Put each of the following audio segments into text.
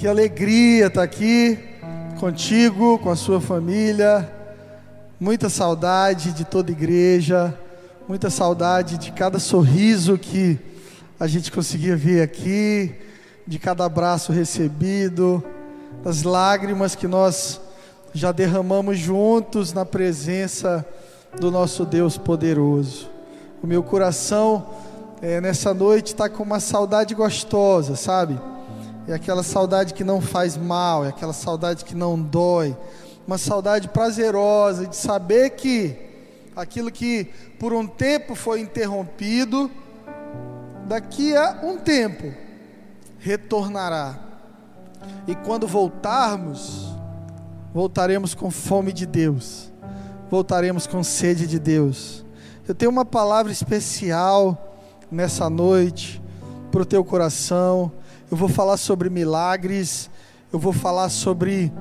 Que alegria estar aqui contigo, com a sua família. Muita saudade de toda igreja, muita saudade de cada sorriso que a gente conseguia ver aqui, de cada abraço recebido, das lágrimas que nós já derramamos juntos na presença do nosso Deus poderoso. O meu coração é, nessa noite está com uma saudade gostosa, sabe? É aquela saudade que não faz mal, é aquela saudade que não dói, uma saudade prazerosa de saber que aquilo que por um tempo foi interrompido, daqui a um tempo retornará. E quando voltarmos, voltaremos com fome de Deus, voltaremos com sede de Deus. Eu tenho uma palavra especial nessa noite para o teu coração. Eu vou falar sobre milagres, eu vou falar sobre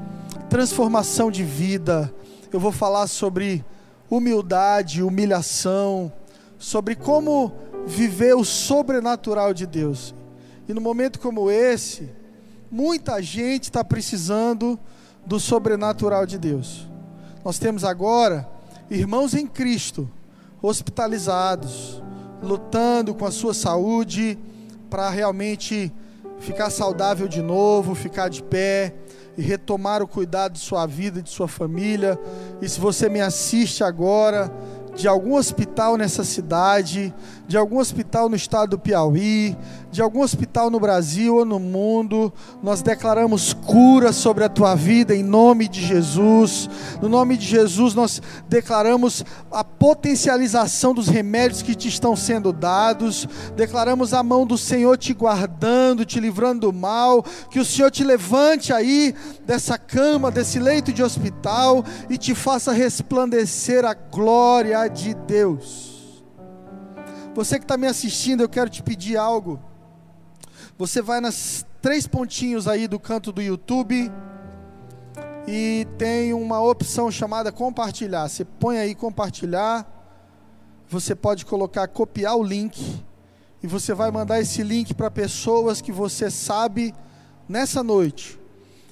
transformação de vida, eu vou falar sobre humildade, humilhação, sobre como viver o sobrenatural de Deus. E no momento como esse, muita gente está precisando do sobrenatural de Deus. Nós temos agora irmãos em Cristo, hospitalizados, lutando com a sua saúde para realmente ficar saudável de novo, ficar de pé e retomar o cuidado de sua vida de sua família. E se você me assiste agora, de algum hospital nessa cidade, de algum hospital no estado do Piauí, de algum hospital no Brasil ou no mundo, nós declaramos cura sobre a tua vida em nome de Jesus. No nome de Jesus, nós declaramos a potencialização dos remédios que te estão sendo dados, declaramos a mão do Senhor te guardando, te livrando do mal, que o Senhor te levante aí dessa cama, desse leito de hospital e te faça resplandecer a glória de Deus. Você que está me assistindo, eu quero te pedir algo. Você vai nas três pontinhos aí do canto do YouTube e tem uma opção chamada compartilhar. Você põe aí compartilhar. Você pode colocar copiar o link e você vai mandar esse link para pessoas que você sabe nessa noite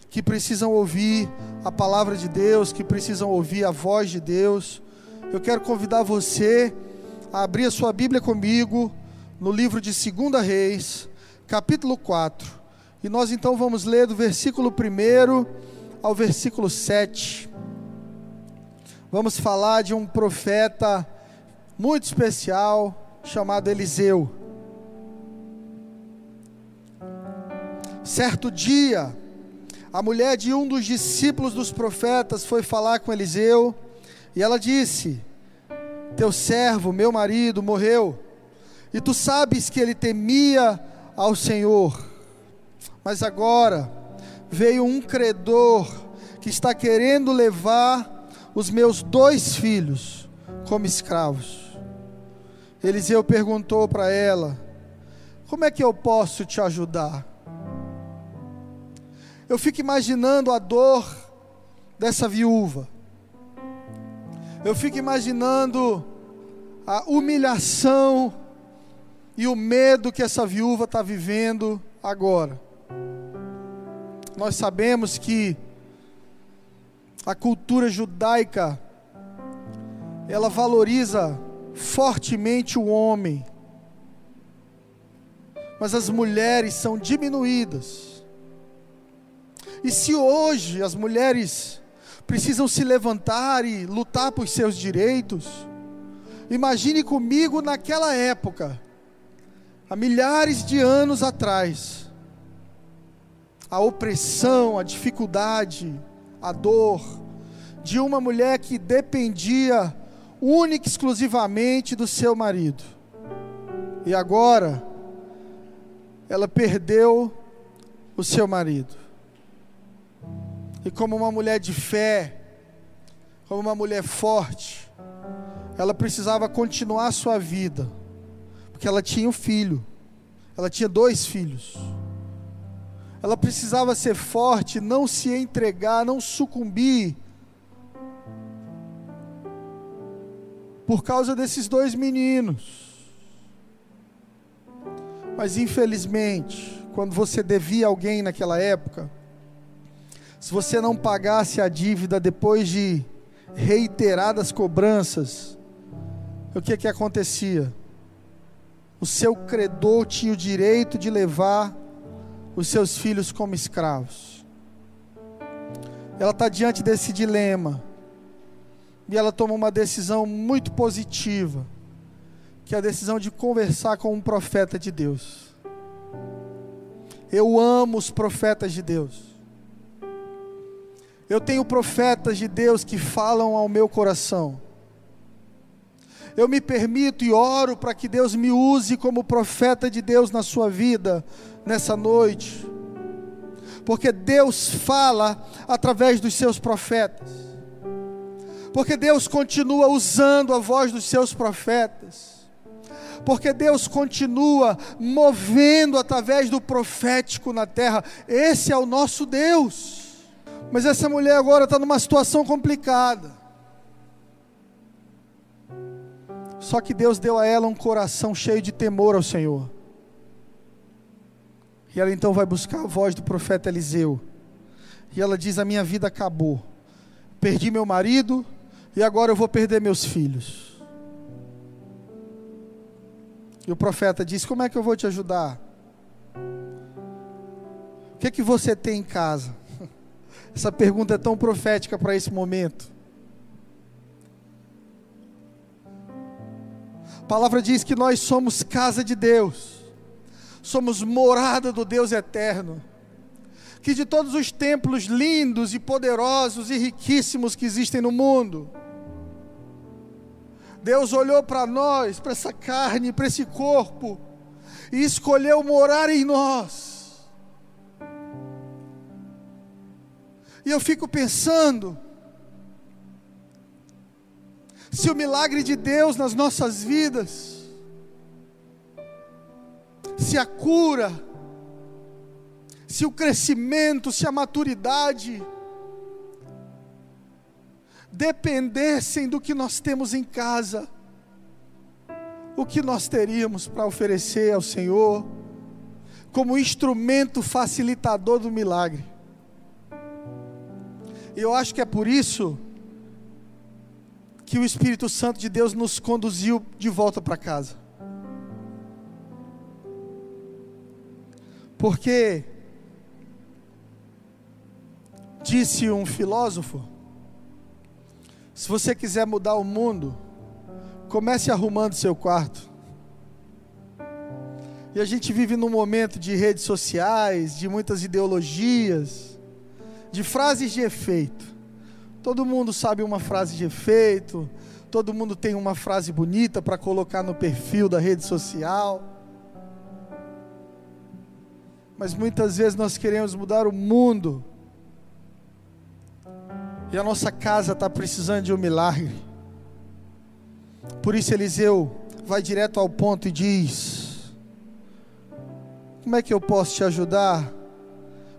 que precisam ouvir a palavra de Deus, que precisam ouvir a voz de Deus eu quero convidar você a abrir a sua Bíblia comigo no livro de 2 Reis, capítulo 4. E nós então vamos ler do versículo 1 ao versículo 7. Vamos falar de um profeta muito especial chamado Eliseu. Certo dia, a mulher de um dos discípulos dos profetas foi falar com Eliseu e ela disse: Teu servo, meu marido, morreu, e tu sabes que ele temia ao Senhor. Mas agora veio um credor que está querendo levar os meus dois filhos como escravos. Eliseu perguntou para ela: Como é que eu posso te ajudar? Eu fico imaginando a dor dessa viúva eu fico imaginando a humilhação e o medo que essa viúva está vivendo agora. Nós sabemos que a cultura judaica ela valoriza fortemente o homem, mas as mulheres são diminuídas. E se hoje as mulheres precisam se levantar e lutar por seus direitos. Imagine comigo naquela época, há milhares de anos atrás, a opressão, a dificuldade, a dor de uma mulher que dependia única e exclusivamente do seu marido. E agora, ela perdeu o seu marido. E como uma mulher de fé, como uma mulher forte, ela precisava continuar a sua vida, porque ela tinha um filho, ela tinha dois filhos. Ela precisava ser forte, não se entregar, não sucumbir. Por causa desses dois meninos. Mas infelizmente, quando você devia alguém naquela época, se você não pagasse a dívida depois de reiteradas cobranças, o que que acontecia? O seu credor tinha o direito de levar os seus filhos como escravos. Ela está diante desse dilema. E ela toma uma decisão muito positiva, que é a decisão de conversar com um profeta de Deus. Eu amo os profetas de Deus. Eu tenho profetas de Deus que falam ao meu coração. Eu me permito e oro para que Deus me use como profeta de Deus na sua vida nessa noite. Porque Deus fala através dos seus profetas. Porque Deus continua usando a voz dos seus profetas. Porque Deus continua movendo através do profético na terra. Esse é o nosso Deus. Mas essa mulher agora está numa situação complicada. Só que Deus deu a ela um coração cheio de temor ao Senhor. E ela então vai buscar a voz do profeta Eliseu. E ela diz: A minha vida acabou. Perdi meu marido e agora eu vou perder meus filhos. E o profeta diz: Como é que eu vou te ajudar? O que é que você tem em casa? Essa pergunta é tão profética para esse momento. A palavra diz que nós somos casa de Deus, somos morada do Deus eterno. Que de todos os templos lindos e poderosos e riquíssimos que existem no mundo, Deus olhou para nós, para essa carne, para esse corpo, e escolheu morar em nós E eu fico pensando, se o milagre de Deus nas nossas vidas, se a cura, se o crescimento, se a maturidade, dependessem do que nós temos em casa, o que nós teríamos para oferecer ao Senhor, como instrumento facilitador do milagre. E eu acho que é por isso que o Espírito Santo de Deus nos conduziu de volta para casa. Porque disse um filósofo: se você quiser mudar o mundo, comece arrumando seu quarto. E a gente vive num momento de redes sociais, de muitas ideologias, de frases de efeito. Todo mundo sabe uma frase de efeito, todo mundo tem uma frase bonita para colocar no perfil da rede social. Mas muitas vezes nós queremos mudar o mundo, e a nossa casa está precisando de um milagre. Por isso Eliseu vai direto ao ponto e diz: Como é que eu posso te ajudar?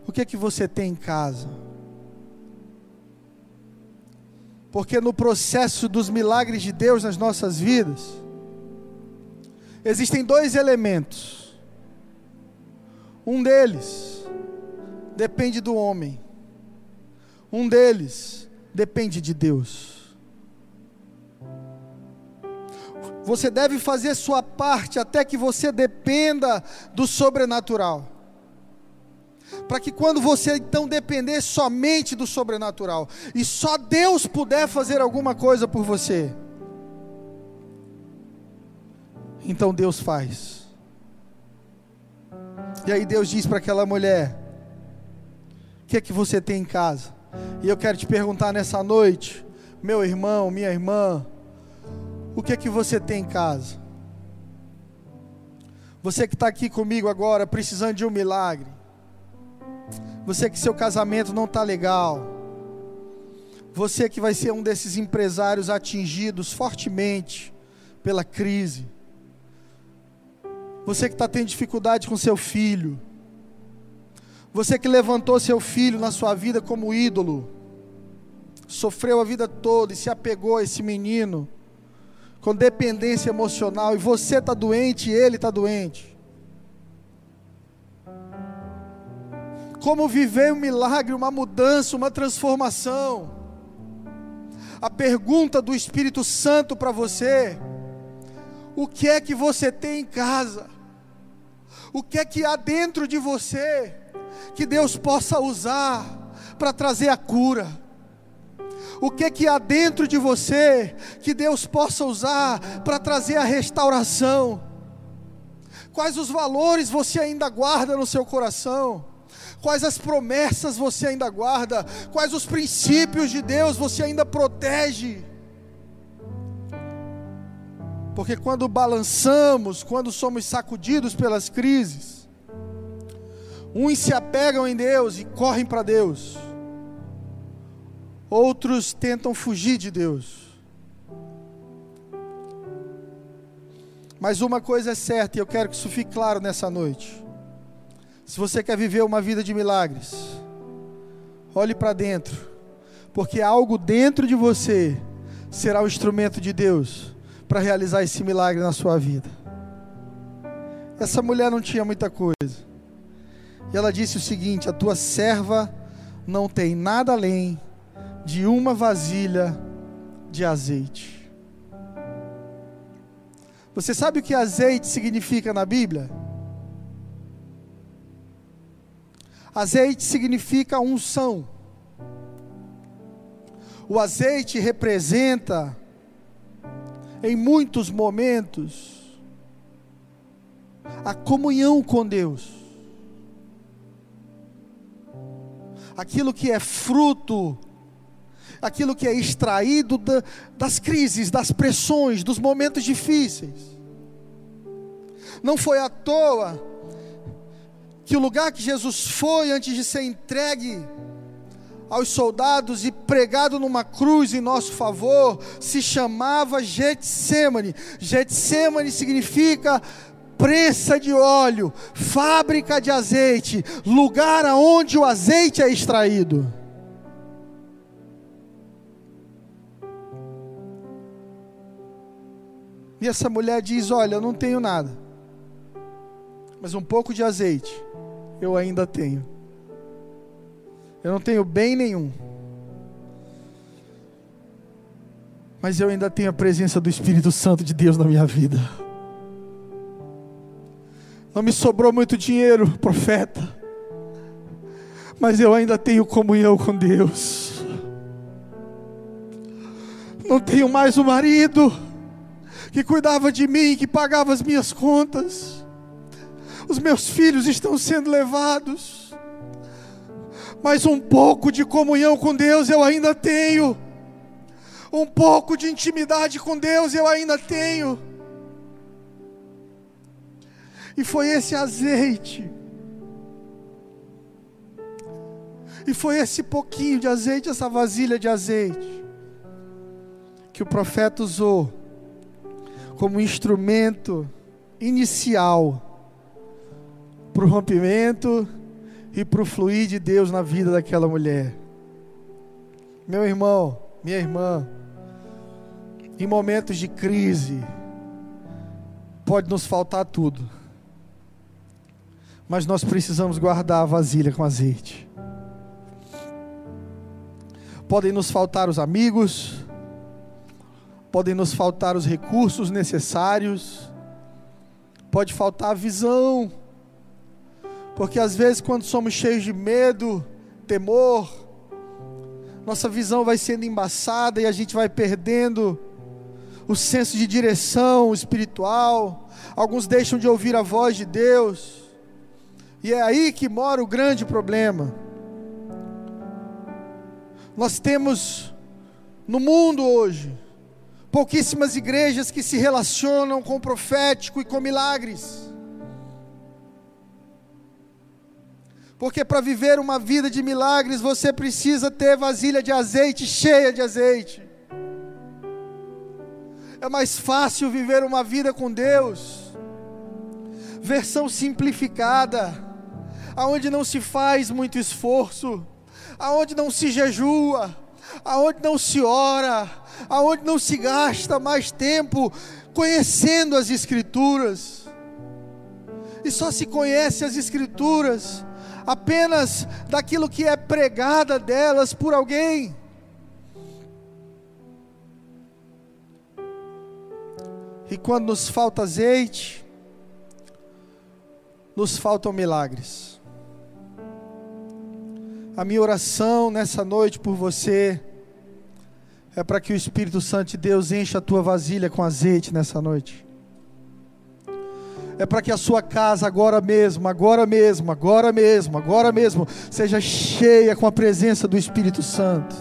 O que é que você tem em casa? Porque no processo dos milagres de Deus nas nossas vidas, existem dois elementos. Um deles depende do homem, um deles depende de Deus. Você deve fazer sua parte até que você dependa do sobrenatural para que quando você então depender somente do sobrenatural e só Deus puder fazer alguma coisa por você, então Deus faz. E aí Deus diz para aquela mulher: O que é que você tem em casa? E eu quero te perguntar nessa noite, meu irmão, minha irmã, o que é que você tem em casa? Você que está aqui comigo agora, precisando de um milagre. Você que seu casamento não está legal. Você que vai ser um desses empresários atingidos fortemente pela crise. Você que está tendo dificuldade com seu filho. Você que levantou seu filho na sua vida como ídolo. Sofreu a vida toda e se apegou a esse menino com dependência emocional e você está doente e ele está doente. Como viver um milagre, uma mudança, uma transformação. A pergunta do Espírito Santo para você: o que é que você tem em casa? O que é que há dentro de você que Deus possa usar para trazer a cura? O que é que há dentro de você que Deus possa usar para trazer a restauração? Quais os valores você ainda guarda no seu coração? Quais as promessas você ainda guarda? Quais os princípios de Deus você ainda protege? Porque quando balançamos, quando somos sacudidos pelas crises, uns se apegam em Deus e correm para Deus, outros tentam fugir de Deus. Mas uma coisa é certa, e eu quero que isso fique claro nessa noite. Se você quer viver uma vida de milagres, olhe para dentro, porque algo dentro de você será o instrumento de Deus para realizar esse milagre na sua vida. Essa mulher não tinha muita coisa, e ela disse o seguinte: A tua serva não tem nada além de uma vasilha de azeite. Você sabe o que azeite significa na Bíblia? Azeite significa unção. O azeite representa, em muitos momentos, a comunhão com Deus. Aquilo que é fruto, aquilo que é extraído da, das crises, das pressões, dos momentos difíceis. Não foi à toa que o lugar que Jesus foi antes de ser entregue aos soldados e pregado numa cruz em nosso favor, se chamava Getsemane. Getsemane significa prensa de óleo, fábrica de azeite, lugar aonde o azeite é extraído. E essa mulher diz: Olha, eu não tenho nada, mas um pouco de azeite eu ainda tenho. Eu não tenho bem nenhum. Mas eu ainda tenho a presença do Espírito Santo de Deus na minha vida. Não me sobrou muito dinheiro, profeta. Mas eu ainda tenho comunhão com Deus. Não tenho mais o marido que cuidava de mim, que pagava as minhas contas os meus filhos estão sendo levados, mas um pouco de comunhão com Deus eu ainda tenho, um pouco de intimidade com Deus eu ainda tenho. E foi esse azeite, e foi esse pouquinho de azeite, essa vasilha de azeite, que o profeta usou como instrumento inicial para o rompimento e para o fluir de Deus na vida daquela mulher. Meu irmão, minha irmã, em momentos de crise, pode nos faltar tudo, mas nós precisamos guardar a vasilha com azeite. Podem nos faltar os amigos, podem nos faltar os recursos necessários, pode faltar a visão, porque às vezes, quando somos cheios de medo, temor, nossa visão vai sendo embaçada e a gente vai perdendo o senso de direção espiritual. Alguns deixam de ouvir a voz de Deus. E é aí que mora o grande problema. Nós temos no mundo hoje pouquíssimas igrejas que se relacionam com o profético e com milagres. Porque para viver uma vida de milagres, você precisa ter vasilha de azeite cheia de azeite. É mais fácil viver uma vida com Deus. Versão simplificada, aonde não se faz muito esforço, aonde não se jejua, aonde não se ora, aonde não se gasta mais tempo conhecendo as escrituras. E só se conhece as escrituras apenas daquilo que é pregada delas por alguém. E quando nos falta azeite, nos faltam milagres. A minha oração nessa noite por você é para que o Espírito Santo de Deus encha a tua vasilha com azeite nessa noite. É para que a sua casa agora mesmo, agora mesmo, agora mesmo, agora mesmo, seja cheia com a presença do Espírito Santo.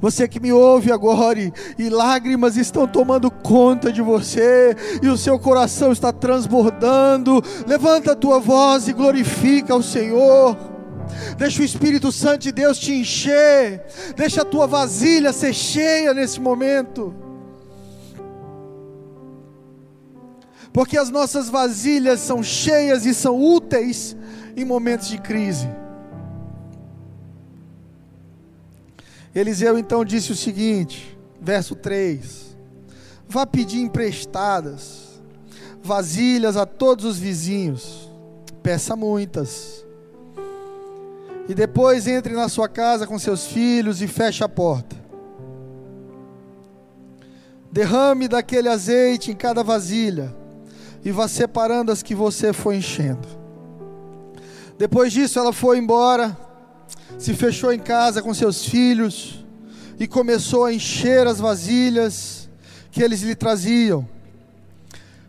Você que me ouve agora e, e, lágrimas estão tomando conta de você e o seu coração está transbordando, levanta a tua voz e glorifica o Senhor. Deixa o Espírito Santo de Deus te encher, deixa a tua vasilha ser cheia nesse momento. Porque as nossas vasilhas são cheias e são úteis em momentos de crise. Eliseu então disse o seguinte, verso 3: Vá pedir emprestadas vasilhas a todos os vizinhos, peça muitas. E depois entre na sua casa com seus filhos e feche a porta. Derrame daquele azeite em cada vasilha e vá separando as que você foi enchendo. Depois disso, ela foi embora se fechou em casa com seus filhos e começou a encher as vasilhas que eles lhe traziam.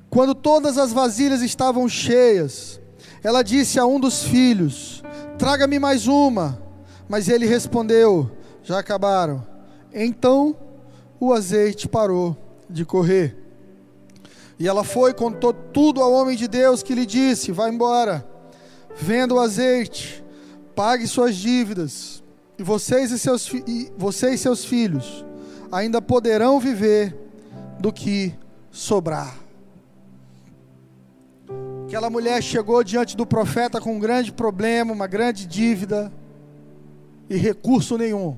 Quando todas as vasilhas estavam cheias, ela disse a um dos filhos: Traga-me mais uma. Mas ele respondeu: Já acabaram. Então o azeite parou de correr. E ela foi, contou tudo ao homem de Deus que lhe disse: Vai embora, venda o azeite pague suas dívidas, e vocês e seus, e você e seus filhos ainda poderão viver do que sobrar. Aquela mulher chegou diante do profeta com um grande problema, uma grande dívida e recurso nenhum.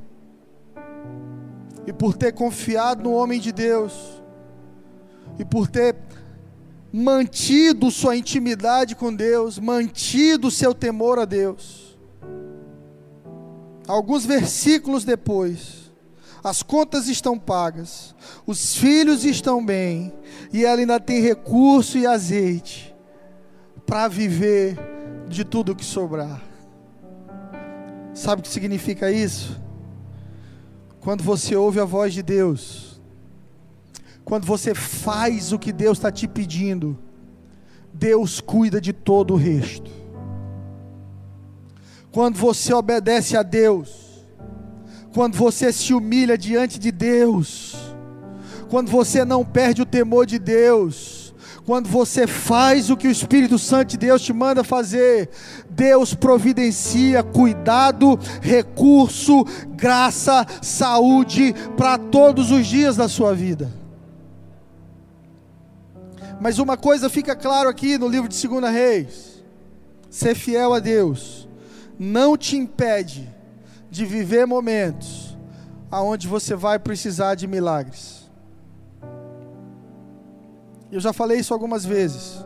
E por ter confiado no homem de Deus, e por ter mantido sua intimidade com Deus, mantido seu temor a Deus, alguns versículos depois, as contas estão pagas, os filhos estão bem, e ela ainda tem recurso e azeite para viver de tudo que sobrar. Sabe o que significa isso? Quando você ouve a voz de Deus, quando você faz o que Deus está te pedindo, Deus cuida de todo o resto quando você obedece a Deus, quando você se humilha diante de Deus, quando você não perde o temor de Deus, quando você faz o que o Espírito Santo de Deus te manda fazer, Deus providencia cuidado, recurso, graça, saúde para todos os dias da sua vida. Mas uma coisa fica claro aqui no livro de 2 Reis: ser fiel a Deus não te impede de viver momentos aonde você vai precisar de milagres. Eu já falei isso algumas vezes.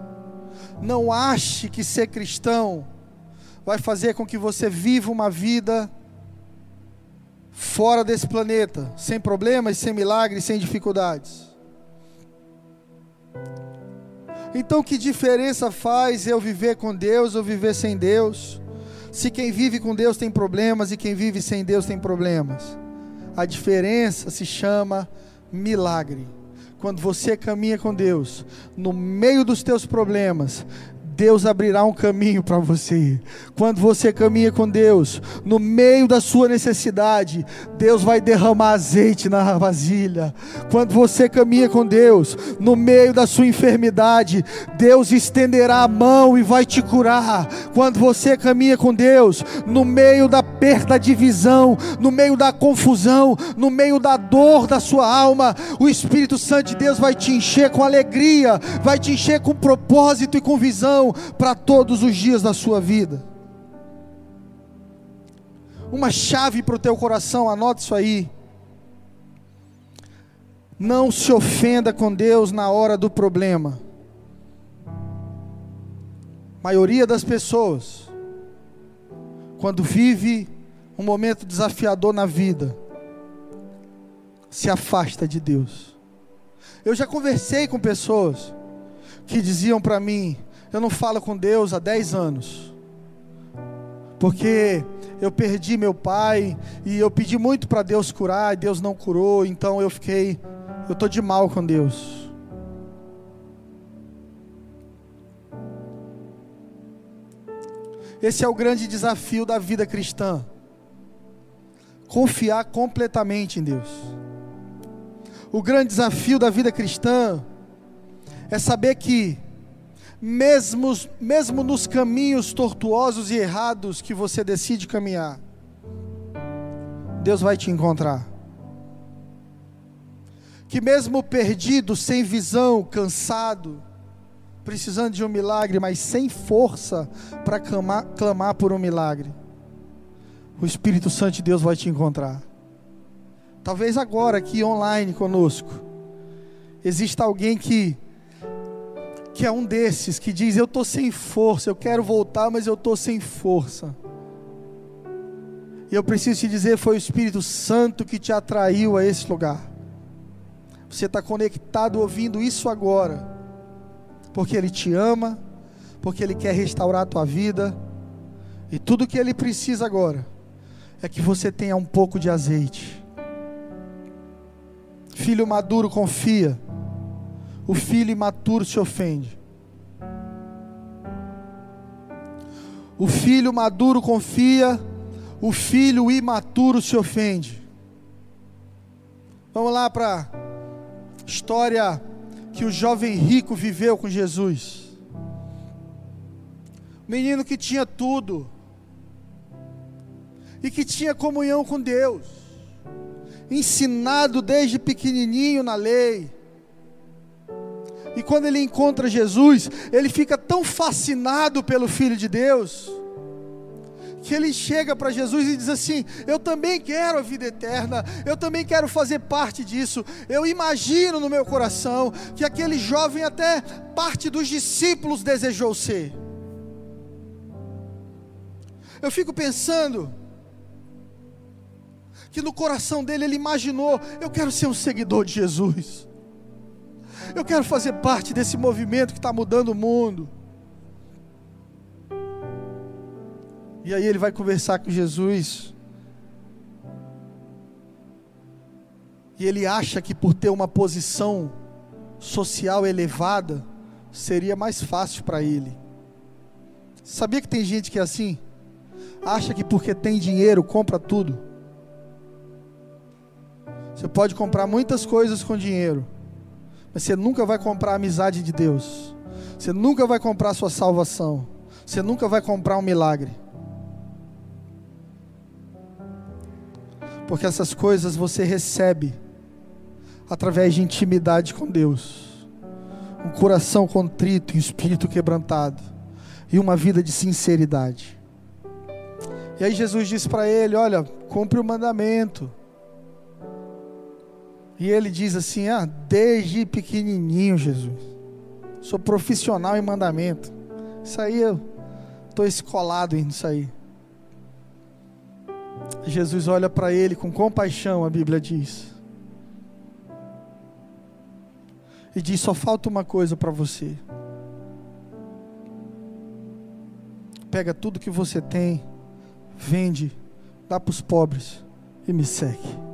Não ache que ser cristão vai fazer com que você viva uma vida fora desse planeta, sem problemas, sem milagres, sem dificuldades. Então, que diferença faz eu viver com Deus ou viver sem Deus? se quem vive com Deus tem problemas e quem vive sem Deus tem problemas. A diferença se chama milagre. Quando você caminha com Deus, no meio dos teus problemas, Deus abrirá um caminho para você. Quando você caminha com Deus, no meio da sua necessidade, Deus vai derramar azeite na vasilha. Quando você caminha com Deus, no meio da sua enfermidade, Deus estenderá a mão e vai te curar. Quando você caminha com Deus, no meio da perda, da divisão, no meio da confusão, no meio da dor da sua alma, o Espírito Santo de Deus vai te encher com alegria, vai te encher com propósito e com visão para todos os dias da sua vida. Uma chave para o teu coração, anote isso aí. Não se ofenda com Deus na hora do problema. A maioria das pessoas quando vive um momento desafiador na vida, se afasta de Deus. Eu já conversei com pessoas que diziam para mim: eu não falo com Deus há 10 anos, porque eu perdi meu pai e eu pedi muito para Deus curar e Deus não curou, então eu fiquei, eu estou de mal com Deus. Esse é o grande desafio da vida cristã. Confiar completamente em Deus. O grande desafio da vida cristã é saber que, mesmo, mesmo nos caminhos tortuosos e errados que você decide caminhar, Deus vai te encontrar. Que mesmo perdido, sem visão, cansado, precisando de um milagre, mas sem força para clamar, clamar por um milagre, o Espírito Santo de Deus vai te encontrar. Talvez agora, aqui online conosco, exista alguém que que é um desses que diz: Eu estou sem força, eu quero voltar, mas eu estou sem força. E eu preciso te dizer: foi o Espírito Santo que te atraiu a esse lugar. Você está conectado ouvindo isso agora porque Ele te ama, porque Ele quer restaurar a tua vida, e tudo que Ele precisa agora é que você tenha um pouco de azeite. Filho maduro confia, o filho imaturo se ofende. O filho maduro confia, o filho imaturo se ofende. Vamos lá para história que o jovem rico viveu com Jesus. Menino que tinha tudo, e que tinha comunhão com Deus, ensinado desde pequenininho na lei. E quando ele encontra Jesus, ele fica tão fascinado pelo Filho de Deus, que ele chega para Jesus e diz assim: Eu também quero a vida eterna, eu também quero fazer parte disso. Eu imagino no meu coração que aquele jovem, até parte dos discípulos, desejou ser. Eu fico pensando que no coração dele ele imaginou: Eu quero ser um seguidor de Jesus, eu quero fazer parte desse movimento que está mudando o mundo. E aí ele vai conversar com Jesus. E ele acha que por ter uma posição social elevada, seria mais fácil para ele. Sabia que tem gente que é assim? Acha que porque tem dinheiro compra tudo. Você pode comprar muitas coisas com dinheiro, mas você nunca vai comprar a amizade de Deus. Você nunca vai comprar a sua salvação. Você nunca vai comprar um milagre. porque essas coisas você recebe através de intimidade com Deus, um coração contrito, um espírito quebrantado e uma vida de sinceridade. E aí Jesus disse para ele: Olha, cumpre o mandamento. E ele diz assim: Ah, desde pequenininho, Jesus, sou profissional em mandamento. Isso aí eu estou escolado nisso aí. Jesus olha para ele com compaixão, a Bíblia diz. E diz: só falta uma coisa para você. Pega tudo que você tem, vende, dá para os pobres e me segue.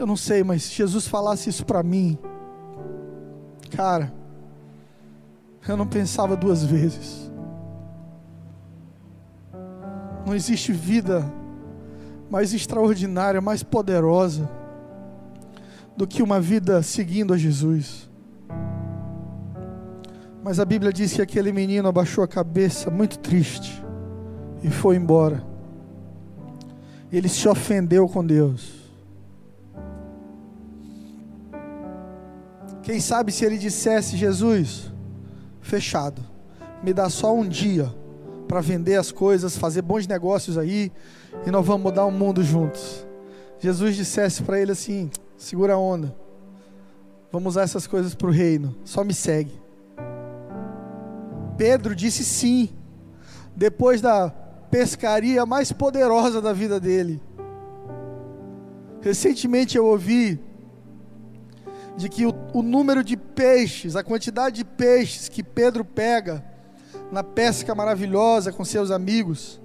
Eu não sei, mas se Jesus falasse isso para mim, cara, eu não pensava duas vezes. Não existe vida mais extraordinária, mais poderosa do que uma vida seguindo a Jesus. Mas a Bíblia diz que aquele menino abaixou a cabeça, muito triste, e foi embora. Ele se ofendeu com Deus. Quem sabe se ele dissesse, Jesus, fechado. Me dá só um dia para vender as coisas, fazer bons negócios aí, e nós vamos mudar o mundo juntos. Jesus dissesse para ele assim: segura a onda, Vamos usar essas coisas para o reino. Só me segue. Pedro disse sim, depois da pescaria mais poderosa da vida dele. Recentemente eu ouvi de que o, o, número de peixes, a quantidade de peixes que Pedro pega na pesca maravilhosa com seus amigos,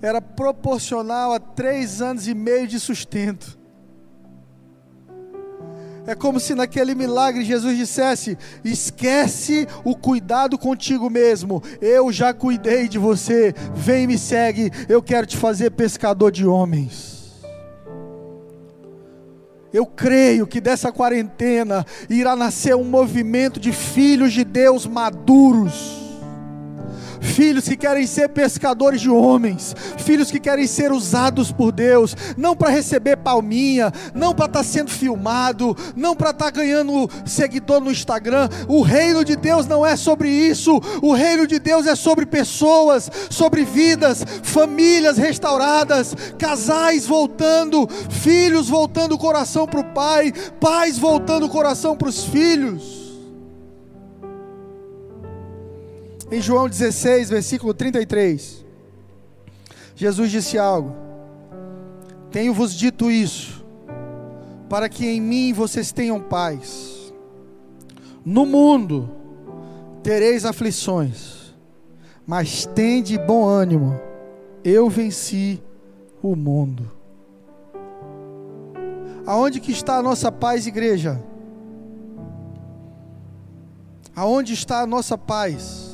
era proporcional a três anos e meio de sustento. É como se naquele milagre Jesus dissesse: esquece o cuidado contigo mesmo, eu já cuidei de você, vem e me segue, eu quero te fazer pescador de homens. Eu creio que dessa quarentena irá nascer um movimento de filhos de Deus maduros filhos que querem ser pescadores de homens, filhos que querem ser usados por Deus, não para receber palminha, não para estar tá sendo filmado, não para estar tá ganhando seguidor no Instagram. O reino de Deus não é sobre isso, o reino de Deus é sobre pessoas, sobre vidas, famílias restauradas, casais voltando, filhos voltando o coração para o pai, pais voltando o coração para os filhos. Em João 16, versículo 33, Jesus disse algo: Tenho-vos dito isso, para que em mim vocês tenham paz. No mundo tereis aflições, mas tende bom ânimo, eu venci o mundo. Aonde que está a nossa paz, igreja? Aonde está a nossa paz?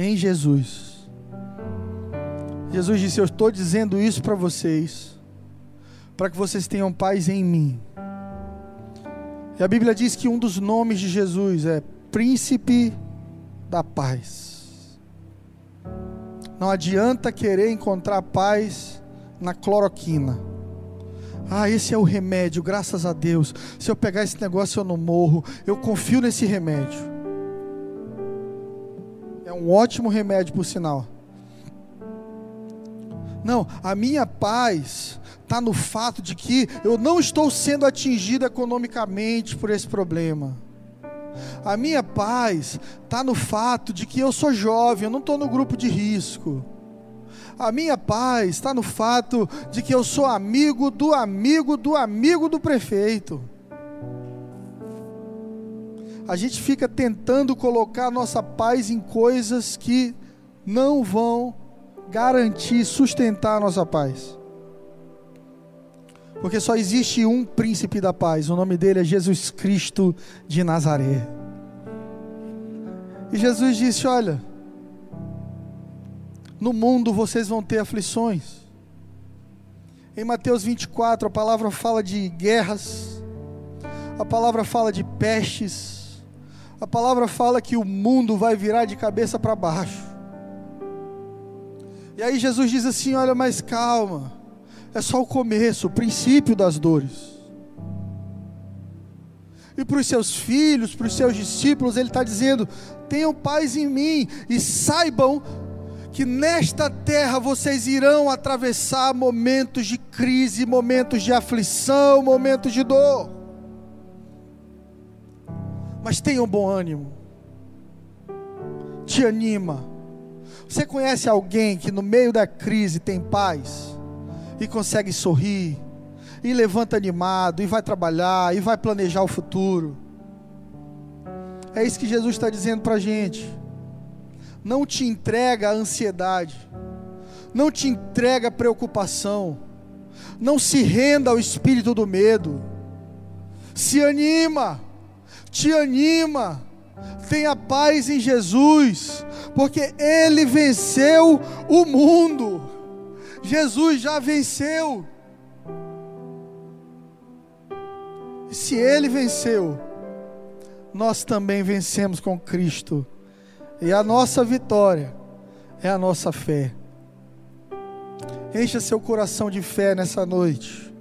Em Jesus. Jesus disse: Eu estou dizendo isso para vocês, para que vocês tenham paz em mim. E a Bíblia diz que um dos nomes de Jesus é Príncipe da Paz. Não adianta querer encontrar paz na cloroquina. Ah, esse é o remédio, graças a Deus. Se eu pegar esse negócio eu não morro. Eu confio nesse remédio. Um ótimo remédio, por sinal. Não, a minha paz está no fato de que eu não estou sendo atingido economicamente por esse problema. A minha paz está no fato de que eu sou jovem, eu não estou no grupo de risco. A minha paz está no fato de que eu sou amigo do amigo do amigo do prefeito a gente fica tentando colocar nossa paz em coisas que não vão garantir, sustentar a nossa paz. Porque só existe um príncipe da paz, o nome dele é Jesus Cristo de Nazaré. E Jesus disse: Olha, no mundo vocês vão ter aflições. Em Mateus 24, a palavra fala de guerras, a palavra fala de pestes, a palavra fala que o mundo vai virar de cabeça para baixo. E aí Jesus diz assim: Olha, mas calma, é só o começo, o princípio das dores. E para os seus filhos, para os seus discípulos, Ele está dizendo: tenham paz em mim e saibam que nesta terra vocês irão atravessar momentos de crise, momentos de aflição, momentos de dor mas tenha um bom ânimo. Te anima. Você conhece alguém que no meio da crise tem paz e consegue sorrir e levanta animado e vai trabalhar e vai planejar o futuro? É isso que Jesus está dizendo para a gente. Não te entrega a ansiedade, não te entrega a preocupação, não se renda ao espírito do medo, se anima te anima. Tenha paz em Jesus, porque Ele venceu o mundo. Jesus já venceu. E se Ele venceu, nós também vencemos com Cristo. E a nossa vitória é a nossa fé. Encha seu coração de fé nessa noite,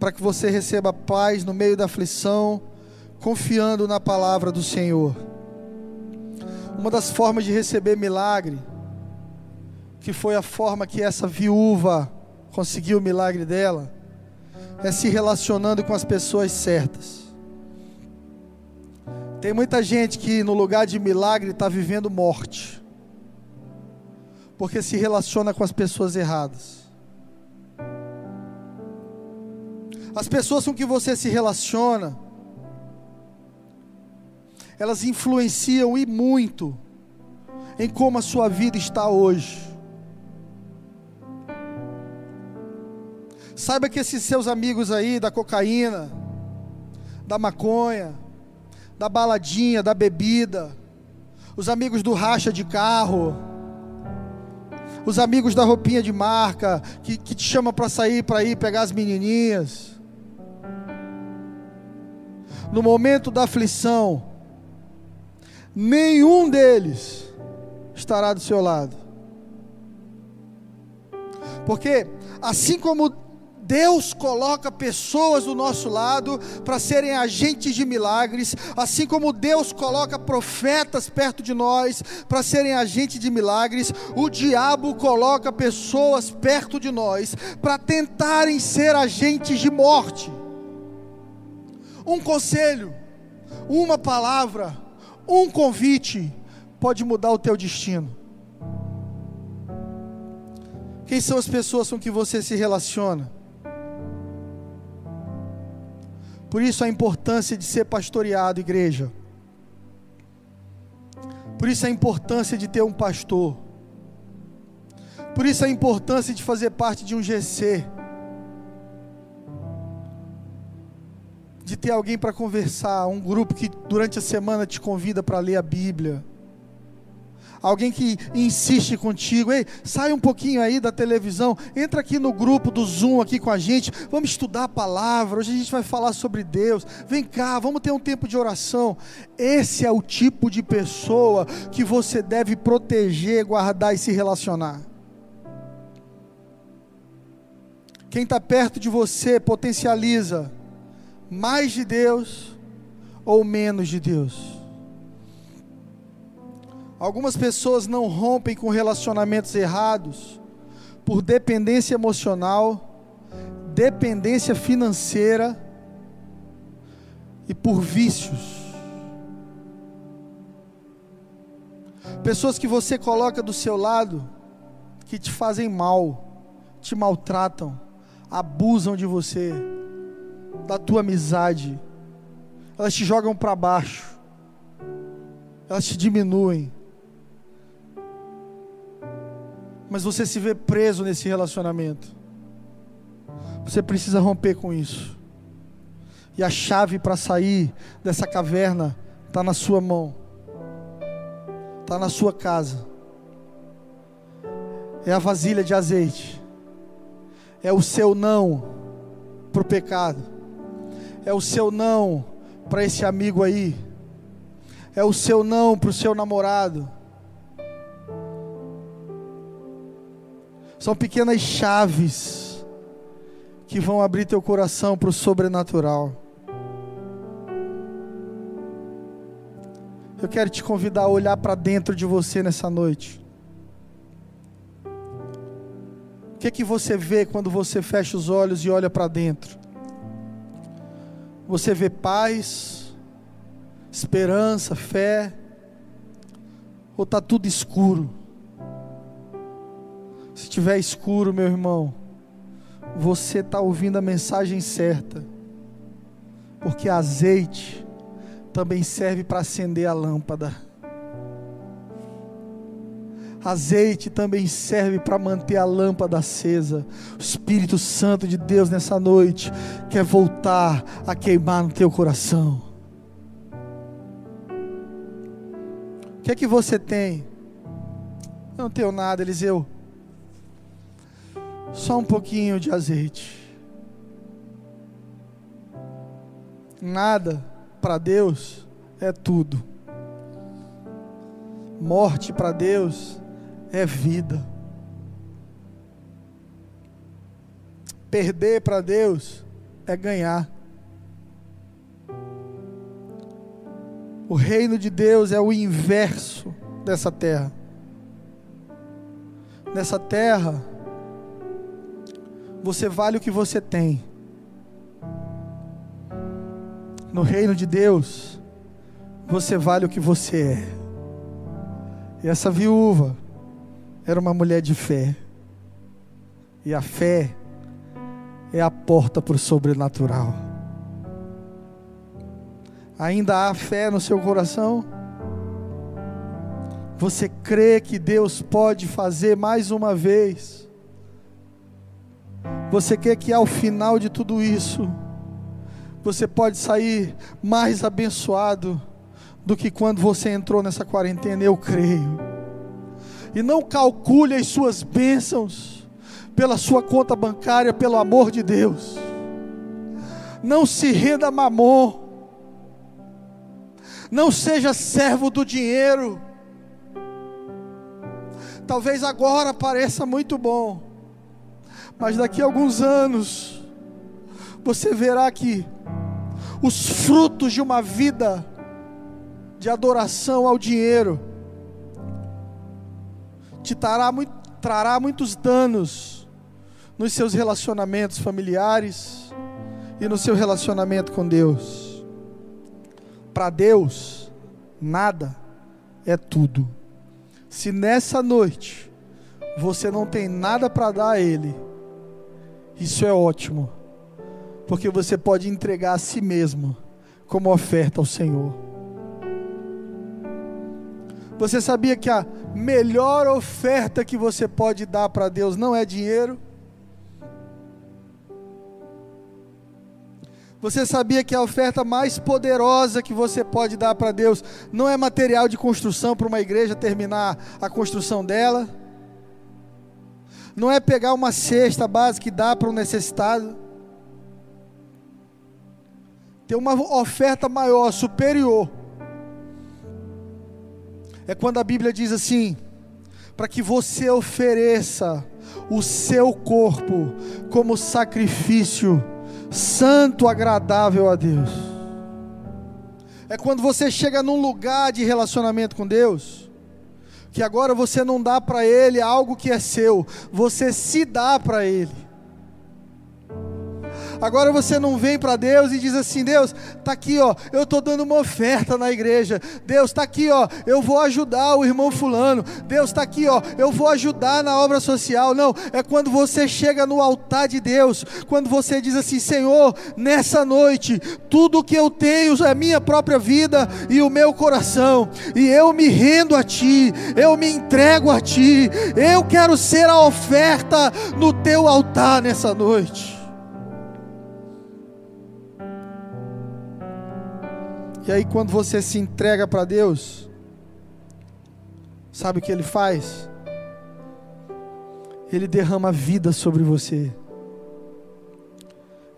para que você receba paz no meio da aflição confiando na palavra do Senhor. Uma das formas de receber milagre, que foi a forma que essa viúva conseguiu o milagre dela, é se relacionando com as pessoas certas. Tem muita gente que no lugar de milagre está vivendo morte, porque se relaciona com as pessoas erradas. As pessoas com que você se relaciona, elas influenciam e muito em como a sua vida está hoje. Saiba que esses seus amigos aí da cocaína, da maconha, da baladinha, da bebida, os amigos do racha de carro, os amigos da roupinha de marca, que, que te chama para sair, para ir pegar as menininhas. No momento da aflição, nenhum deles estará do seu lado. Porque assim como Deus coloca pessoas do nosso lado para serem agentes de milagres, assim como Deus coloca profetas perto de nós para serem agentes de milagres, o diabo coloca pessoas perto de nós para tentarem ser agentes de morte. Um conselho, uma palavra, um convite pode mudar o teu destino. Quem são as pessoas com que você se relaciona? Por isso a importância de ser pastoreado, igreja. Por isso a importância de ter um pastor. Por isso a importância de fazer parte de um GC. De ter alguém para conversar, um grupo que durante a semana te convida para ler a Bíblia alguém que insiste contigo, ei, sai um pouquinho aí da televisão, entra aqui no grupo do Zoom aqui com a gente, vamos estudar a palavra, hoje a gente vai falar sobre Deus, vem cá, vamos ter um tempo de oração. Esse é o tipo de pessoa que você deve proteger, guardar e se relacionar. Quem está perto de você potencializa mais de Deus ou menos de Deus. Algumas pessoas não rompem com relacionamentos errados por dependência emocional, dependência financeira e por vícios. Pessoas que você coloca do seu lado que te fazem mal, te maltratam, abusam de você, da tua amizade, elas te jogam para baixo, elas te diminuem. mas você se vê preso nesse relacionamento. Você precisa romper com isso. E a chave para sair dessa caverna está na sua mão, está na sua casa. É a vasilha de azeite, é o seu não para o pecado, é o seu não para esse amigo aí, é o seu não para o seu namorado São pequenas chaves que vão abrir teu coração para o sobrenatural. Eu quero te convidar a olhar para dentro de você nessa noite. O que é que você vê quando você fecha os olhos e olha para dentro? Você vê paz, esperança, fé, ou está tudo escuro? Se tiver escuro, meu irmão, você está ouvindo a mensagem certa, porque azeite também serve para acender a lâmpada. Azeite também serve para manter a lâmpada acesa. O Espírito Santo de Deus nessa noite quer voltar a queimar no teu coração. O que é que você tem? Eu não tenho nada, Eliseu. Só um pouquinho de azeite. Nada para Deus é tudo. Morte para Deus é vida. Perder para Deus é ganhar. O reino de Deus é o inverso dessa terra. Nessa terra, você vale o que você tem. No reino de Deus, você vale o que você é. E essa viúva era uma mulher de fé. E a fé é a porta para o sobrenatural. Ainda há fé no seu coração? Você crê que Deus pode fazer mais uma vez? Você quer que ao final de tudo isso, você pode sair mais abençoado do que quando você entrou nessa quarentena, eu creio. E não calcule as suas bênçãos pela sua conta bancária, pelo amor de Deus. Não se renda a mamon. Não seja servo do dinheiro. Talvez agora pareça muito bom, mas daqui a alguns anos, você verá que os frutos de uma vida de adoração ao dinheiro te trará, muito, trará muitos danos nos seus relacionamentos familiares e no seu relacionamento com Deus. Para Deus, nada é tudo. Se nessa noite você não tem nada para dar a Ele, isso é ótimo, porque você pode entregar a si mesmo como oferta ao Senhor. Você sabia que a melhor oferta que você pode dar para Deus não é dinheiro? Você sabia que a oferta mais poderosa que você pode dar para Deus não é material de construção para uma igreja terminar a construção dela? Não é pegar uma cesta básica e dar para um necessitado? Tem uma oferta maior, superior. É quando a Bíblia diz assim: para que você ofereça o seu corpo como sacrifício santo, agradável a Deus. É quando você chega num lugar de relacionamento com Deus, que agora você não dá para Ele algo que é seu, você se dá para Ele. Agora você não vem para Deus e diz assim: Deus, tá aqui, ó, eu estou dando uma oferta na igreja. Deus, tá aqui, ó, eu vou ajudar o irmão fulano. Deus, tá aqui, ó, eu vou ajudar na obra social. Não, é quando você chega no altar de Deus, quando você diz assim: Senhor, nessa noite, tudo que eu tenho é minha própria vida e o meu coração, e eu me rendo a Ti, eu me entrego a Ti, eu quero ser a oferta no Teu altar nessa noite. E aí, quando você se entrega para Deus, sabe o que Ele faz? Ele derrama vida sobre você.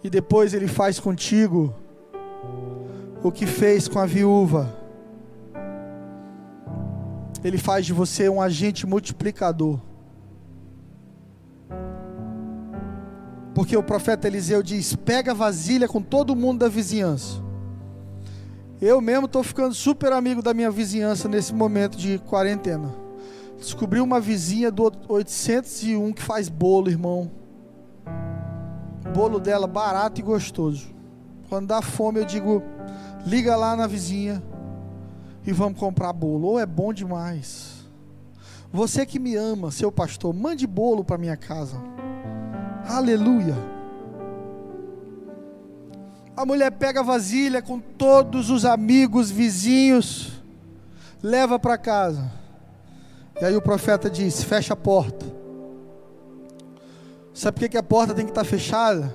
E depois Ele faz contigo o que fez com a viúva. Ele faz de você um agente multiplicador. Porque o profeta Eliseu diz: pega a vasilha com todo mundo da vizinhança eu mesmo estou ficando super amigo da minha vizinhança nesse momento de quarentena. Descobri uma vizinha do 801 que faz bolo, irmão. Bolo dela barato e gostoso. Quando dá fome, eu digo: liga lá na vizinha e vamos comprar bolo. Ou é bom demais. Você que me ama, seu pastor, mande bolo para minha casa. Aleluia. A mulher pega a vasilha com todos os amigos, vizinhos, leva para casa. E aí o profeta diz: fecha a porta. Sabe por que, a porta tem que estar tá fechada?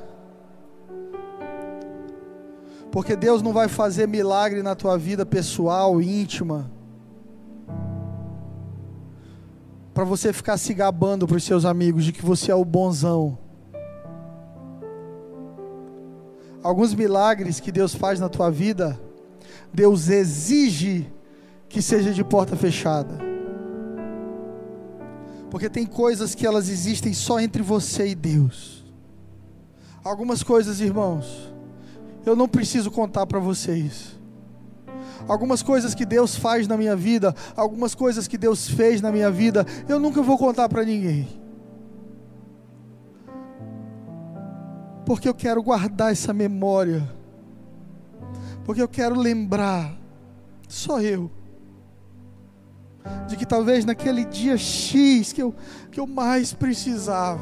Porque Deus não vai fazer milagre na tua vida pessoal, íntima, para você ficar se gabando para os seus amigos de que você é o bonzão. Alguns milagres que Deus faz na tua vida, Deus exige que seja de porta fechada. Porque tem coisas que elas existem só entre você e Deus. Algumas coisas, irmãos, eu não preciso contar para vocês. Algumas coisas que Deus faz na minha vida, algumas coisas que Deus fez na minha vida, eu nunca vou contar para ninguém. Porque eu quero guardar essa memória. Porque eu quero lembrar, só eu, de que talvez naquele dia X que eu, que eu mais precisava,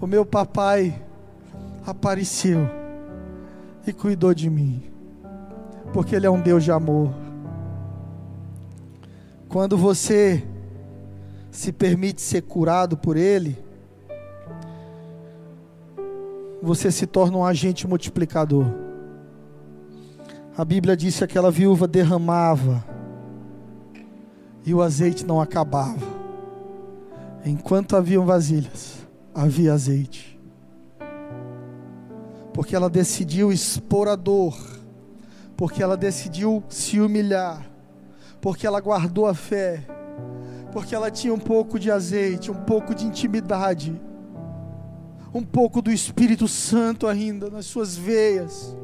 o meu papai apareceu e cuidou de mim, porque Ele é um Deus de amor. Quando você se permite ser curado por Ele, você se torna um agente multiplicador. A Bíblia diz que aquela viúva derramava e o azeite não acabava. Enquanto haviam vasilhas, havia azeite. Porque ela decidiu expor a dor, porque ela decidiu se humilhar, porque ela guardou a fé, porque ela tinha um pouco de azeite, um pouco de intimidade um pouco do Espírito Santo ainda nas suas veias.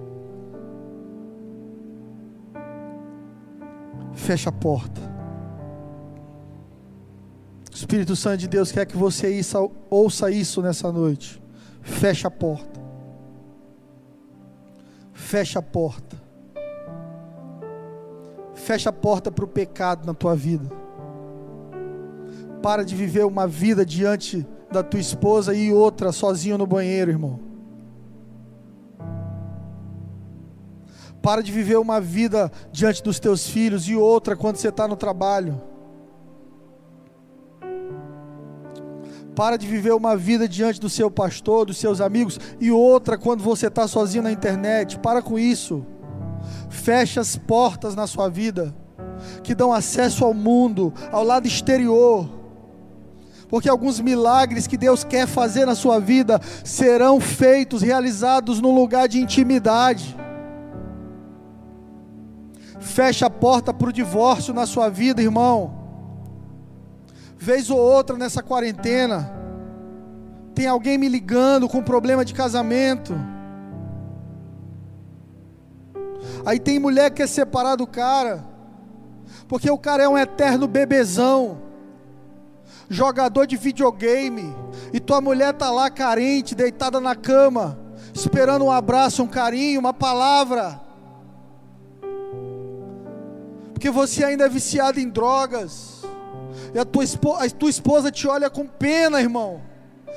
Fecha a porta. O Espírito Santo de Deus quer que você ouça isso nessa noite. Fecha a porta. Fecha a porta. Fecha a porta para o pecado na tua vida. Para de viver uma vida diante da tua esposa e outra sozinho no banheiro, irmão. Para de viver uma vida diante dos teus filhos e outra quando você está no trabalho. Para de viver uma vida diante do seu pastor, dos seus amigos e outra quando você está sozinho na internet. Para com isso. Fecha as portas na sua vida que dão acesso ao mundo, ao lado exterior porque alguns milagres que Deus quer fazer na sua vida serão feitos, realizados num lugar de intimidade. Fecha a porta para o divórcio na sua vida, irmão. Vez ou outra nessa quarentena, tem alguém me ligando com problema de casamento. Aí tem mulher que quer separar do cara, porque o cara é um eterno bebezão jogador de videogame, e tua mulher está lá carente, deitada na cama, esperando um abraço, um carinho, uma palavra. Porque você ainda é viciado em drogas, e a tua, esposa, a tua esposa te olha com pena, irmão,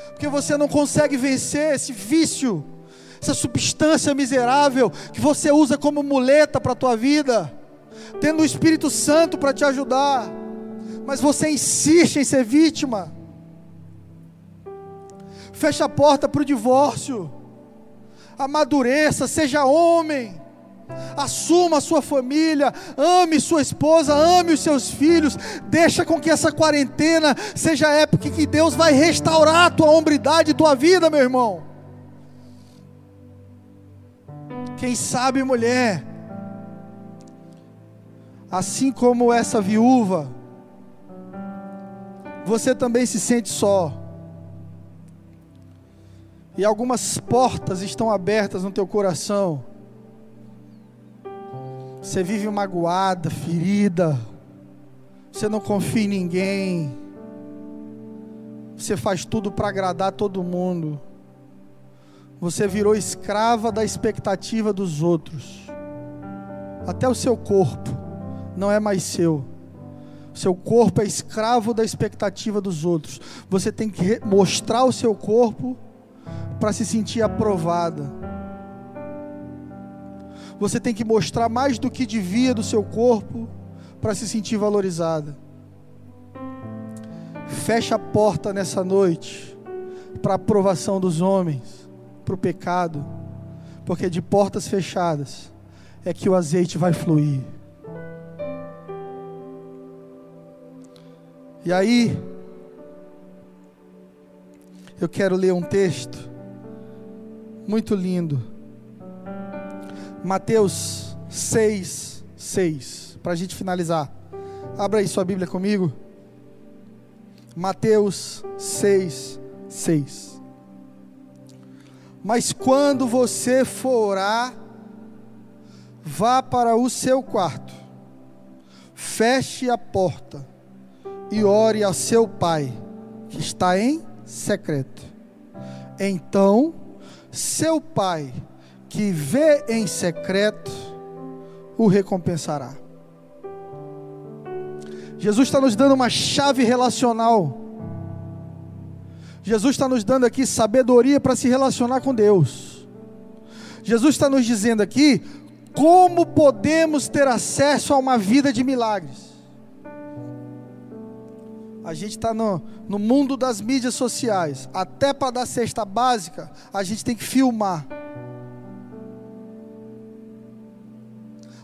porque você não consegue vencer esse vício, essa substância miserável que você usa como muleta para a tua vida, tendo o Espírito Santo para te ajudar mas você insiste em ser vítima. Fecha a porta para o divórcio. Amadureça, seja homem. Assuma a sua família, ame sua esposa, ame os seus filhos. Deixa com que essa quarentena seja a época que Deus vai restaurar a tua hombridade e tua vida, meu irmão. Quem sabe, mulher, assim como essa viúva, você também se sente só. E algumas portas estão abertas no teu coração. Você vive magoada, ferida. Você não confia em ninguém. Você faz tudo para agradar todo mundo. Você virou escrava da expectativa dos outros. Até o seu corpo não é mais seu. Seu corpo é escravo da expectativa dos outros. Você tem que mostrar o seu corpo para se sentir aprovada. Você tem que mostrar mais do que devia do seu corpo para se sentir valorizada. Fecha a porta nessa noite para a aprovação dos homens, para o pecado, porque de portas fechadas é que o azeite vai fluir. E aí, eu quero ler um texto muito lindo. Mateus 6, 6. Para a gente finalizar. Abra aí sua Bíblia comigo. Mateus 6, 6. Mas quando você for orar, vá para o seu quarto, feche a porta e ore a seu pai, que está em secreto. Então, seu pai, que vê em secreto o recompensará. Jesus está nos dando uma chave relacional. Jesus está nos dando aqui sabedoria para se relacionar com Deus. Jesus está nos dizendo aqui como podemos ter acesso a uma vida de milagres. A gente está no, no mundo das mídias sociais. Até para dar cesta básica, a gente tem que filmar.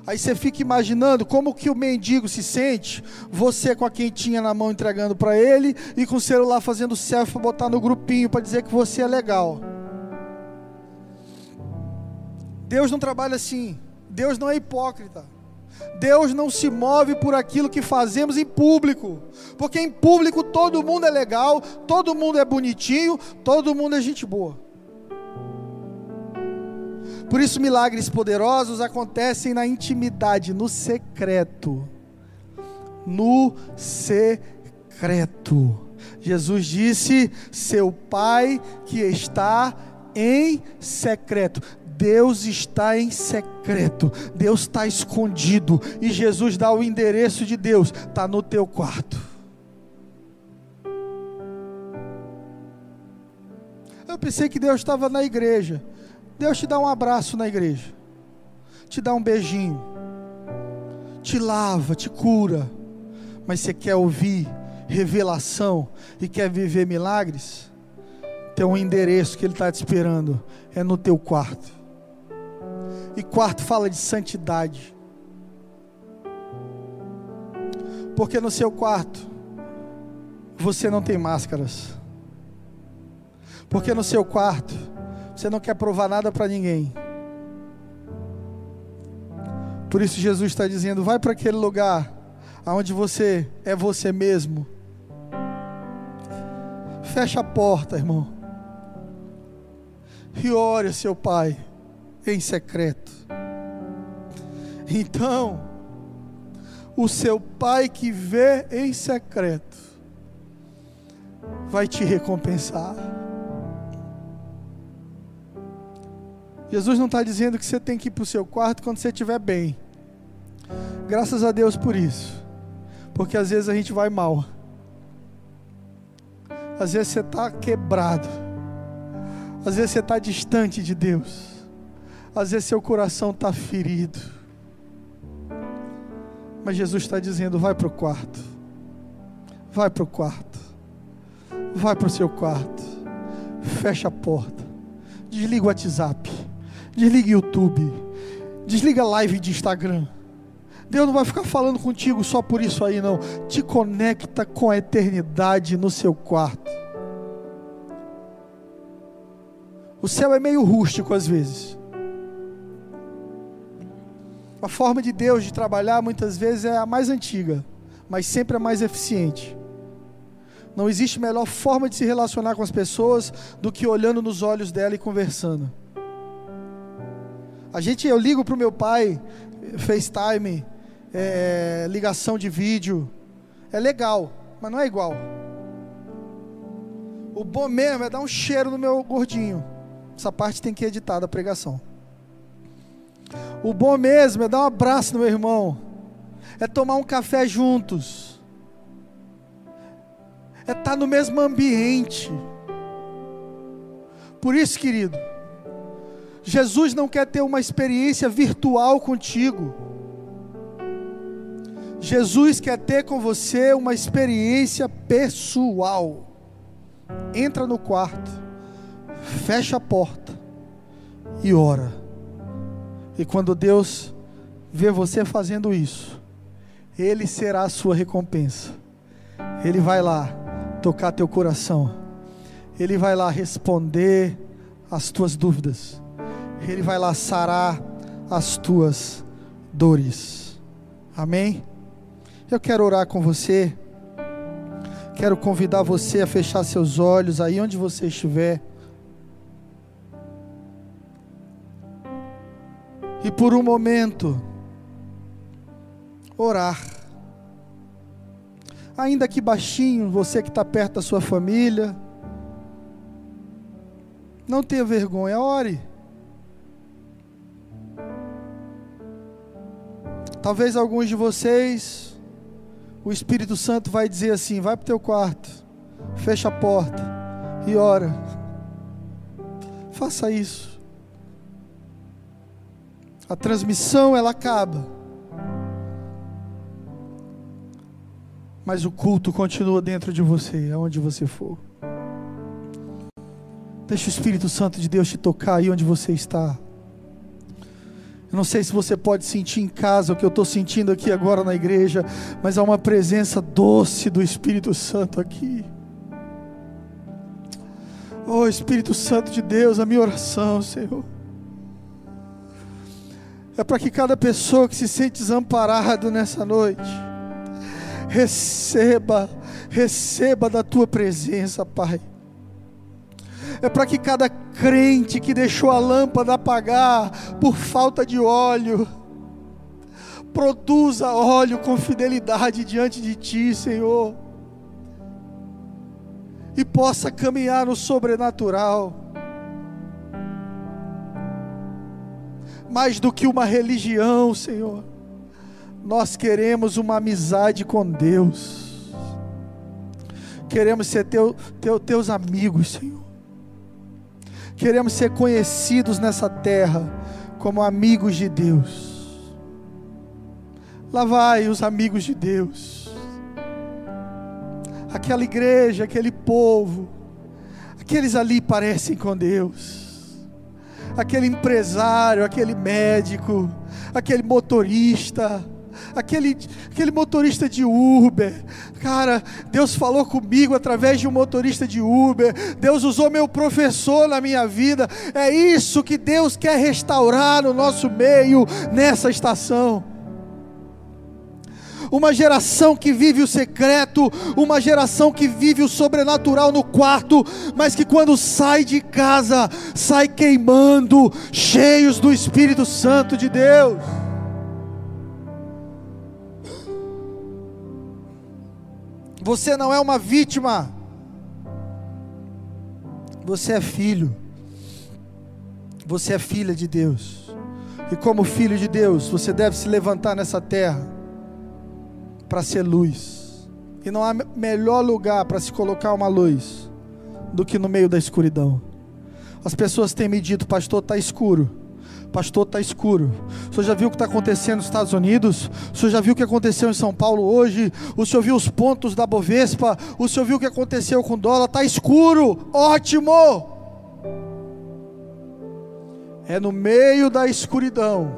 Aí você fica imaginando como que o mendigo se sente, você com a quentinha na mão entregando para ele e com o celular fazendo selfie para botar no grupinho para dizer que você é legal. Deus não trabalha assim. Deus não é hipócrita. Deus não se move por aquilo que fazemos em público, porque em público todo mundo é legal, todo mundo é bonitinho, todo mundo é gente boa. Por isso, milagres poderosos acontecem na intimidade, no secreto. No secreto. Jesus disse: Seu Pai que está em secreto. Deus está em secreto, Deus está escondido, e Jesus dá o endereço de Deus, está no teu quarto. Eu pensei que Deus estava na igreja. Deus te dá um abraço na igreja, te dá um beijinho, te lava, te cura, mas você quer ouvir revelação e quer viver milagres? Tem um endereço que Ele está te esperando, é no teu quarto. E quarto fala de santidade. Porque no seu quarto você não tem máscaras. Porque no seu quarto você não quer provar nada para ninguém. Por isso Jesus está dizendo: vai para aquele lugar aonde você é você mesmo. Fecha a porta, irmão. E ore seu Pai em secreto. Então, o seu Pai que vê em secreto vai te recompensar. Jesus não está dizendo que você tem que ir para o seu quarto quando você estiver bem. Graças a Deus por isso. Porque às vezes a gente vai mal. Às vezes você está quebrado. Às vezes você está distante de Deus. Às vezes seu coração está ferido. Mas Jesus está dizendo: vai para o quarto. Vai para o quarto. Vai para o seu quarto. Fecha a porta. Desliga o WhatsApp Desliga YouTube. Desliga live de Instagram. Deus não vai ficar falando contigo só por isso aí, não. Te conecta com a eternidade no seu quarto. O céu é meio rústico às vezes. A forma de Deus de trabalhar muitas vezes é a mais antiga, mas sempre a mais eficiente. Não existe melhor forma de se relacionar com as pessoas do que olhando nos olhos dela e conversando. A gente, eu ligo para o meu pai, FaceTime, é, ligação de vídeo. É legal, mas não é igual. O bom mesmo é dar um cheiro no meu gordinho. Essa parte tem que editar da pregação. O bom mesmo é dar um abraço no meu irmão. É tomar um café juntos. É estar tá no mesmo ambiente. Por isso, querido, Jesus não quer ter uma experiência virtual contigo. Jesus quer ter com você uma experiência pessoal. Entra no quarto, fecha a porta e ora. E quando Deus vê você fazendo isso, Ele será a sua recompensa. Ele vai lá tocar teu coração. Ele vai lá responder as tuas dúvidas. Ele vai lá sarar as tuas dores. Amém? Eu quero orar com você. Quero convidar você a fechar seus olhos aí onde você estiver. e por um momento orar. Ainda que baixinho, você que está perto da sua família, não tenha vergonha, ore. Talvez alguns de vocês, o Espírito Santo vai dizer assim: vai para o teu quarto, fecha a porta e ora. Faça isso. A transmissão ela acaba. Mas o culto continua dentro de você, aonde você for. Deixa o Espírito Santo de Deus te tocar aí onde você está. Eu não sei se você pode sentir em casa o que eu estou sentindo aqui agora na igreja, mas há uma presença doce do Espírito Santo aqui. Oh Espírito Santo de Deus, a minha oração, Senhor, é para que cada pessoa que se sente desamparado nessa noite, receba, receba da tua presença, Pai é para que cada crente que deixou a lâmpada apagar por falta de óleo, produza óleo com fidelidade diante de Ti, Senhor, e possa caminhar no sobrenatural. Mais do que uma religião, Senhor, nós queremos uma amizade com Deus, queremos ser teu, teu, teus amigos, Senhor. Queremos ser conhecidos nessa terra como amigos de Deus. Lá vai os amigos de Deus. Aquela igreja, aquele povo, aqueles ali parecem com Deus. Aquele empresário, aquele médico, aquele motorista, aquele, aquele motorista de Uber. Cara, Deus falou comigo através de um motorista de Uber. Deus usou meu professor na minha vida. É isso que Deus quer restaurar no nosso meio nessa estação uma geração que vive o secreto, uma geração que vive o sobrenatural no quarto, mas que quando sai de casa, sai queimando, cheios do Espírito Santo de Deus. Você não é uma vítima. Você é filho. Você é filha de Deus. E como filho de Deus, você deve se levantar nessa terra para ser luz. E não há melhor lugar para se colocar uma luz do que no meio da escuridão. As pessoas têm me dito, pastor, está escuro. Pastor, está escuro. O senhor já viu o que está acontecendo nos Estados Unidos? O senhor já viu o que aconteceu em São Paulo hoje? O senhor viu os pontos da Bovespa? O senhor viu o que aconteceu com o dólar? Está escuro. Ótimo! É no meio da escuridão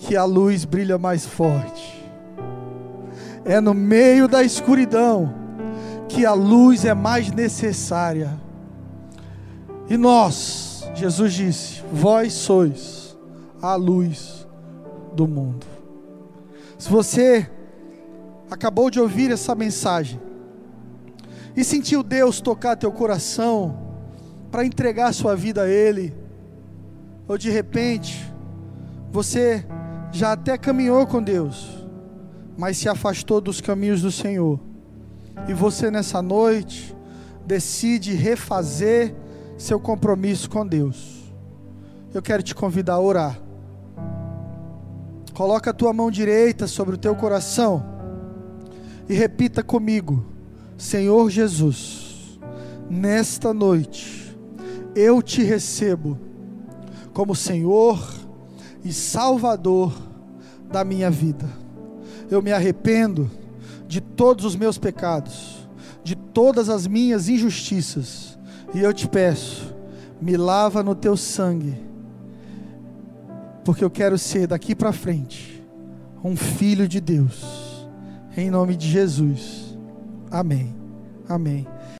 que a luz brilha mais forte. É no meio da escuridão que a luz é mais necessária. E nós, Jesus disse: Vós sois a luz do mundo. Se você acabou de ouvir essa mensagem e sentiu Deus tocar teu coração para entregar sua vida a Ele, ou de repente você já até caminhou com Deus, mas se afastou dos caminhos do Senhor, e você nessa noite decide refazer seu compromisso com Deus. Eu quero te convidar a orar. Coloca a tua mão direita sobre o teu coração e repita comigo: Senhor Jesus, nesta noite eu te recebo como Senhor e Salvador da minha vida. Eu me arrependo de todos os meus pecados, de todas as minhas injustiças e eu te peço, me lava no teu sangue, porque eu quero ser daqui para frente um filho de Deus, em nome de Jesus. Amém. Amém.